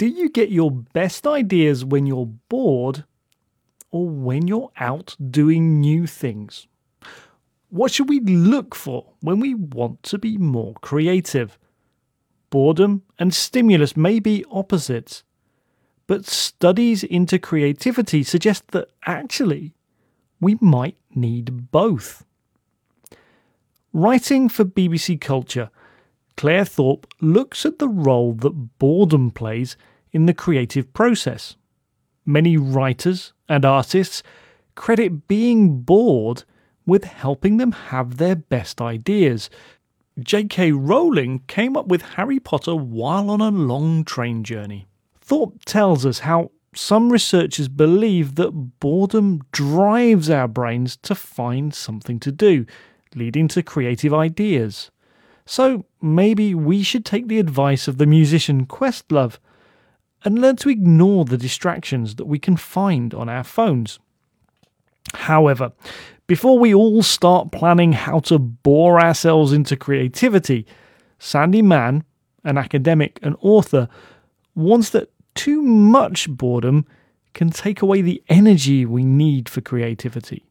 Do you get your best ideas when you're bored or when you're out doing new things? What should we look for when we want to be more creative? Boredom and stimulus may be opposites, but studies into creativity suggest that actually we might need both. Writing for BBC Culture, Clair Thorp looks at the role that boredom plays in the creative process. Many writers and artists credit being bored with helping them have their best ideas. J.K. Rowling came up with Harry Potter while on a long train journey. Thorp tells us how some researchers believe that boredom drives our brains to find something to do, leading to creative ideas. So maybe we should take the advice of the musician Questlove and learn to ignore the distractions that we can find on our phones. However, before we all start planning how to bore ourselves into creativity, Sandi Mann, an academic and author, warns that too much boredom can take away the energy we need for creativity.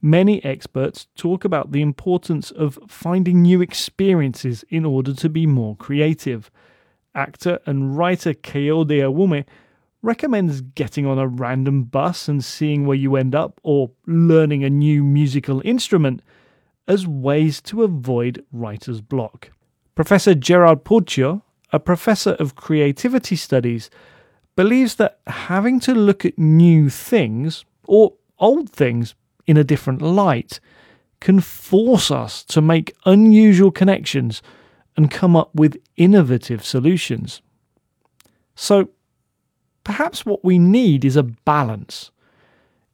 Many experts talk about the importance of finding new experiences in order to be more creative. Actor and writer Kayode Ewumi recommends getting on a random bus and seeing where you end up, or learning a new musical instrument, as ways to avoid writer's block. Professor Gerard Puccio, a professor of creativity studies, believes that having to look at new things, or old things, in a different light can force us to make unusual connections and come up with innovative solutions. So, perhaps what we need is a balance.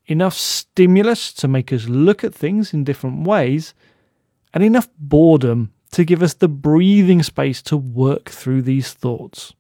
Enough stimulus to make us look at things in different ways, and enough boredom to give us the breathing space to work through these thoughts.